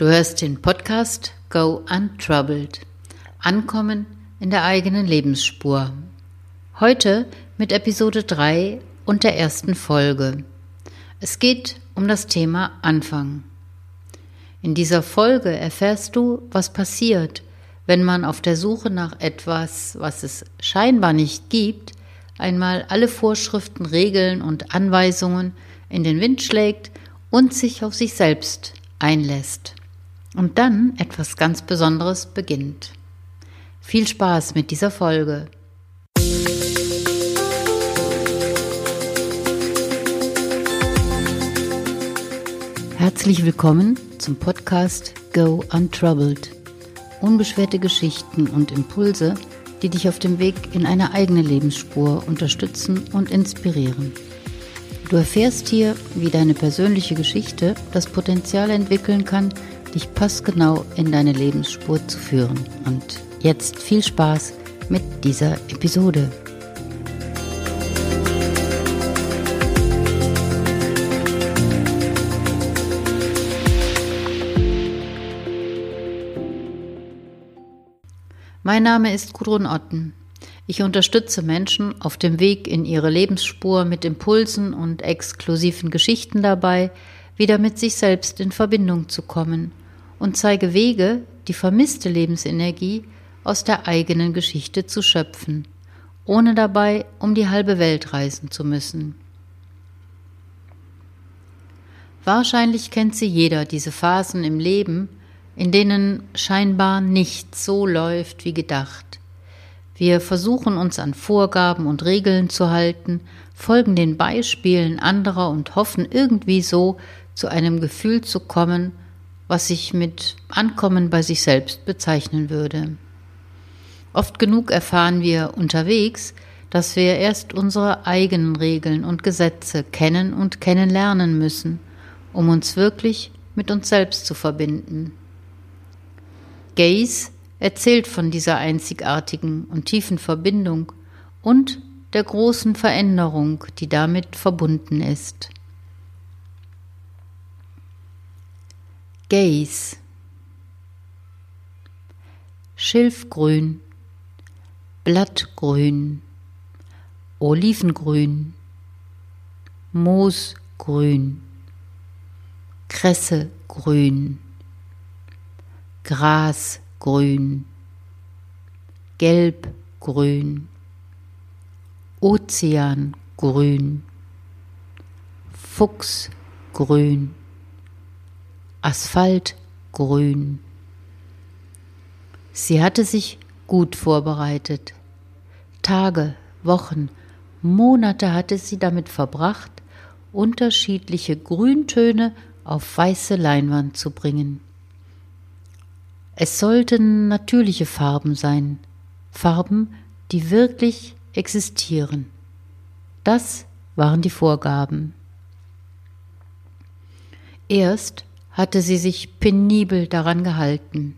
Du hörst den Podcast Go Untroubled. Ankommen in der eigenen Lebensspur. Heute mit Episode 3 und der ersten Folge. Es geht um das Thema Anfang. In dieser Folge erfährst du, was passiert, wenn man auf der Suche nach etwas, was es scheinbar nicht gibt, einmal alle Vorschriften, Regeln und Anweisungen in den Wind schlägt und sich auf sich selbst einlässt. Und dann etwas ganz Besonderes beginnt. Viel Spaß mit dieser Folge. Herzlich willkommen zum Podcast Go Untroubled. Unbeschwerte Geschichten und Impulse, die dich auf dem Weg in eine eigene Lebensspur unterstützen und inspirieren. Du erfährst hier, wie deine persönliche Geschichte das Potenzial entwickeln kann, dich passgenau in deine Lebensspur zu führen. Und jetzt viel Spaß mit dieser Episode. Mein Name ist Gudrun Otten. Ich unterstütze Menschen auf dem Weg in ihre Lebensspur mit Impulsen und exklusiven Geschichten dabei, wieder mit sich selbst in Verbindung zu kommen und zeige Wege, die vermisste Lebensenergie aus der eigenen Geschichte zu schöpfen, ohne dabei um die halbe Welt reisen zu müssen. Wahrscheinlich kennt sie jeder diese Phasen im Leben, in denen scheinbar nichts so läuft wie gedacht wir versuchen uns an Vorgaben und Regeln zu halten, folgen den Beispielen anderer und hoffen irgendwie so zu einem Gefühl zu kommen, was sich mit Ankommen bei sich selbst bezeichnen würde. Oft genug erfahren wir unterwegs, dass wir erst unsere eigenen Regeln und Gesetze kennen und kennenlernen müssen, um uns wirklich mit uns selbst zu verbinden. Gaze erzählt von dieser einzigartigen und tiefen Verbindung und der großen Veränderung, die damit verbunden ist. Gaze. Schilfgrün, Blattgrün, Olivengrün, Moosgrün, Kressegrün, Grasgrün grün, gelb-grün, ozeangrün, fuchsgrün, asphaltgrün. Sie hatte sich gut vorbereitet. Tage, Wochen, Monate hatte sie damit verbracht, unterschiedliche Grüntöne auf weiße Leinwand zu bringen. Es sollten natürliche Farben sein, Farben, die wirklich existieren. Das waren die Vorgaben. Erst hatte sie sich penibel daran gehalten.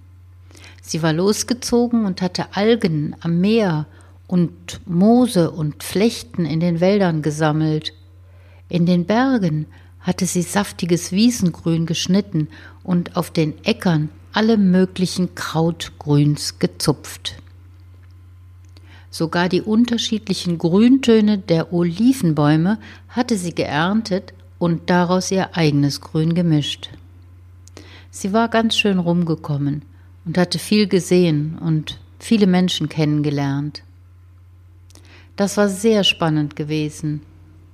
Sie war losgezogen und hatte Algen am Meer und Moose und Flechten in den Wäldern gesammelt. In den Bergen hatte sie saftiges Wiesengrün geschnitten und auf den Äckern alle möglichen Krautgrüns gezupft. Sogar die unterschiedlichen Grüntöne der Olivenbäume hatte sie geerntet und daraus ihr eigenes Grün gemischt. Sie war ganz schön rumgekommen und hatte viel gesehen und viele Menschen kennengelernt. Das war sehr spannend gewesen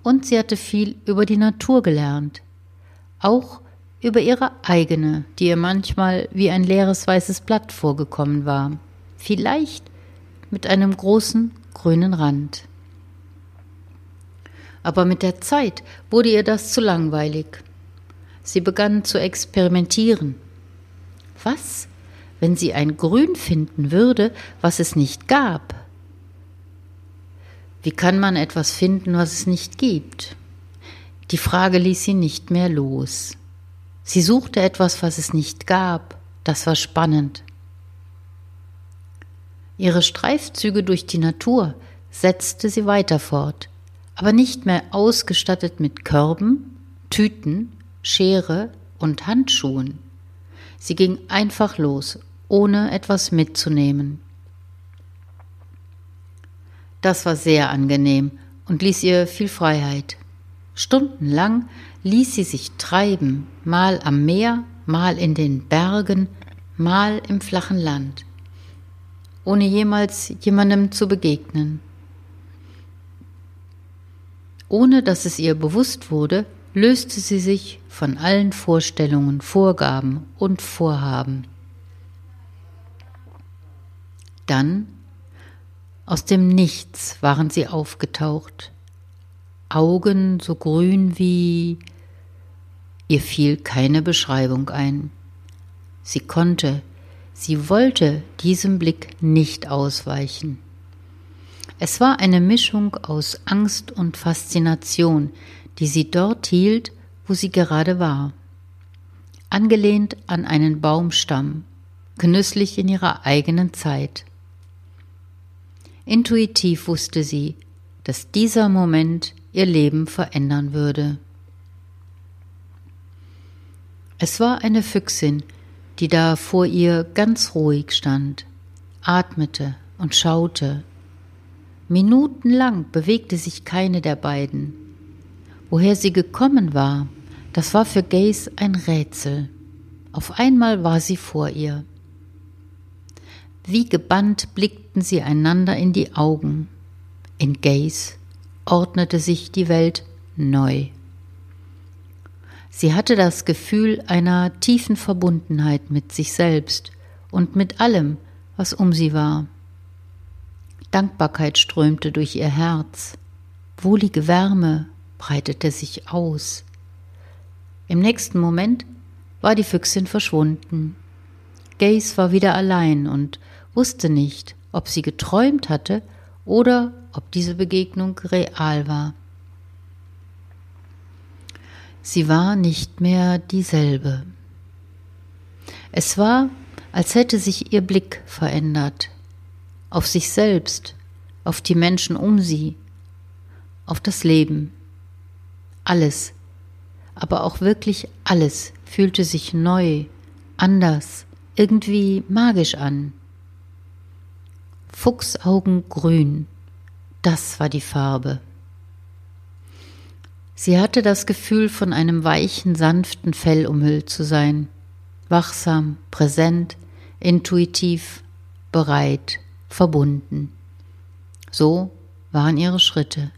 und sie hatte viel über die Natur gelernt, auch über ihre eigene, die ihr manchmal wie ein leeres weißes Blatt vorgekommen war, vielleicht mit einem großen grünen Rand. Aber mit der Zeit wurde ihr das zu langweilig. Sie begann zu experimentieren. Was, wenn sie ein Grün finden würde, was es nicht gab? Wie kann man etwas finden, was es nicht gibt? Die Frage ließ sie nicht mehr los. Sie suchte etwas, was es nicht gab. Das war spannend. Ihre Streifzüge durch die Natur setzte sie weiter fort, aber nicht mehr ausgestattet mit Körben, Tüten, Schere und Handschuhen. Sie ging einfach los, ohne etwas mitzunehmen. Das war sehr angenehm und ließ ihr viel Freiheit. Stundenlang ließ sie sich treiben, mal am Meer, mal in den Bergen, mal im flachen Land, ohne jemals jemandem zu begegnen. Ohne dass es ihr bewusst wurde, löste sie sich von allen Vorstellungen, Vorgaben und Vorhaben. Dann, aus dem Nichts waren sie aufgetaucht, Augen so grün wie ihr fiel keine Beschreibung ein. Sie konnte, sie wollte diesem Blick nicht ausweichen. Es war eine Mischung aus Angst und Faszination, die sie dort hielt, wo sie gerade war. Angelehnt an einen Baumstamm, genüsslich in ihrer eigenen Zeit. Intuitiv wusste sie, dass dieser Moment ihr Leben verändern würde. Es war eine Füchsin, die da vor ihr ganz ruhig stand, atmete und schaute. Minutenlang bewegte sich keine der beiden. Woher sie gekommen war, das war für Gaze ein Rätsel. Auf einmal war sie vor ihr. Wie gebannt blickten sie einander in die Augen. In Gaze ordnete sich die Welt neu. Sie hatte das Gefühl einer tiefen Verbundenheit mit sich selbst und mit allem, was um sie war. Dankbarkeit strömte durch ihr Herz, wohlige Wärme breitete sich aus. Im nächsten Moment war die Füchsin verschwunden. Gaze war wieder allein und wusste nicht, ob sie geträumt hatte oder ob diese Begegnung real war. Sie war nicht mehr dieselbe. Es war, als hätte sich ihr Blick verändert, auf sich selbst, auf die Menschen um sie, auf das Leben. Alles, aber auch wirklich alles fühlte sich neu, anders, irgendwie magisch an. Fuchsaugengrün, das war die Farbe. Sie hatte das Gefühl, von einem weichen, sanften Fell umhüllt zu sein, wachsam, präsent, intuitiv, bereit, verbunden. So waren ihre Schritte,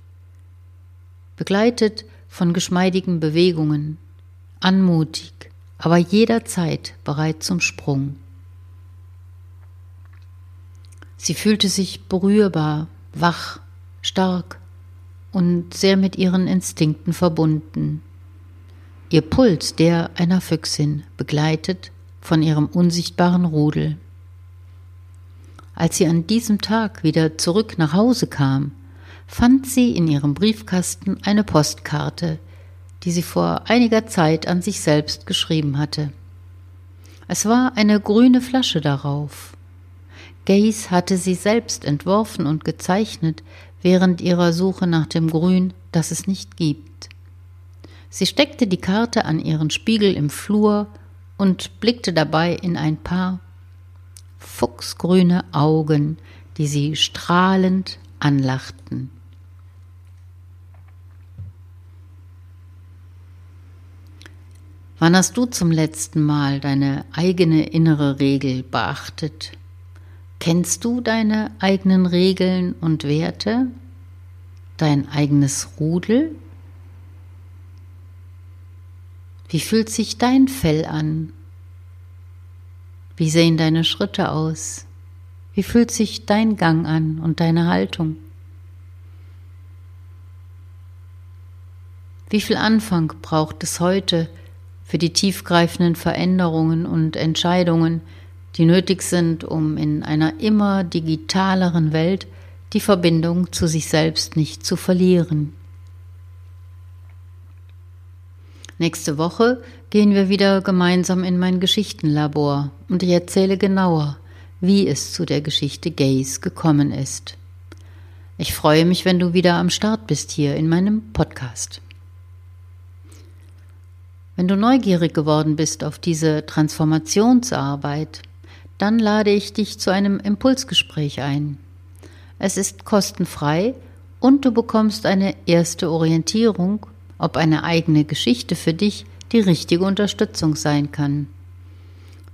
begleitet von geschmeidigen Bewegungen, anmutig, aber jederzeit bereit zum Sprung. Sie fühlte sich berührbar, wach, stark und sehr mit ihren Instinkten verbunden. Ihr Puls der einer Füchsin, begleitet von ihrem unsichtbaren Rudel. Als sie an diesem Tag wieder zurück nach Hause kam, fand sie in ihrem Briefkasten eine Postkarte, die sie vor einiger Zeit an sich selbst geschrieben hatte. Es war eine grüne Flasche darauf. Gaze hatte sie selbst entworfen und gezeichnet während ihrer Suche nach dem Grün, das es nicht gibt. Sie steckte die Karte an ihren Spiegel im Flur und blickte dabei in ein paar fuchsgrüne Augen, die sie strahlend anlachten. Wann hast du zum letzten Mal deine eigene innere Regel beachtet? Kennst du deine eigenen Regeln und Werte? Dein eigenes Rudel? Wie fühlt sich dein Fell an? Wie sehen deine Schritte aus? Wie fühlt sich dein Gang an und deine Haltung? Wie viel Anfang braucht es heute für die tiefgreifenden Veränderungen und Entscheidungen, die nötig sind, um in einer immer digitaleren Welt die Verbindung zu sich selbst nicht zu verlieren? Nächste Woche gehen wir wieder gemeinsam in mein Geschichtenlabor und ich erzähle genauer, wie es zu der Geschichte Gays gekommen ist. Ich freue mich, wenn du wieder am Start bist hier in meinem Podcast. Wenn du neugierig geworden bist auf diese Transformationsarbeit, dann lade ich dich zu einem Impulsgespräch ein. Es ist kostenfrei und du bekommst eine erste Orientierung, ob eine eigene Geschichte für dich die richtige Unterstützung sein kann.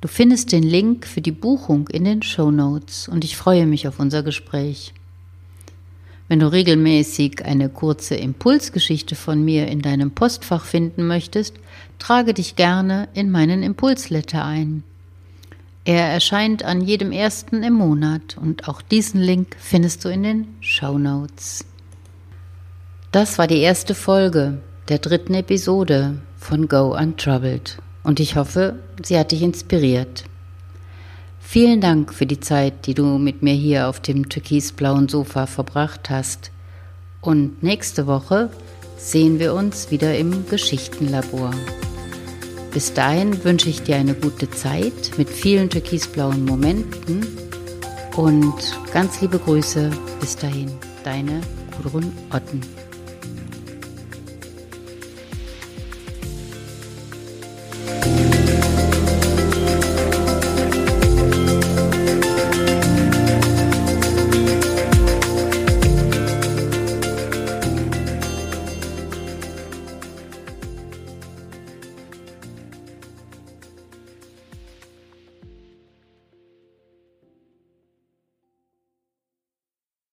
Du findest den Link für die Buchung in den Show Notes und ich freue mich auf unser Gespräch. Wenn du regelmäßig eine kurze Impulsgeschichte von mir in deinem Postfach finden möchtest, trage dich gerne in meinen Impulsletter ein. Er erscheint an jedem ersten im Monat und auch diesen Link findest du in den Show Notes. Das war die erste Folge der dritten Episode von Go Untroubled und ich hoffe, sie hat dich inspiriert. Vielen Dank für die Zeit, die du mit mir hier auf dem türkisblauen Sofa verbracht hast. Und nächste Woche sehen wir uns wieder im Geschichtenlabor. Bis dahin wünsche ich dir eine gute Zeit mit vielen türkisblauen Momenten und ganz liebe Grüße. Bis dahin, deine Gudrun Otten.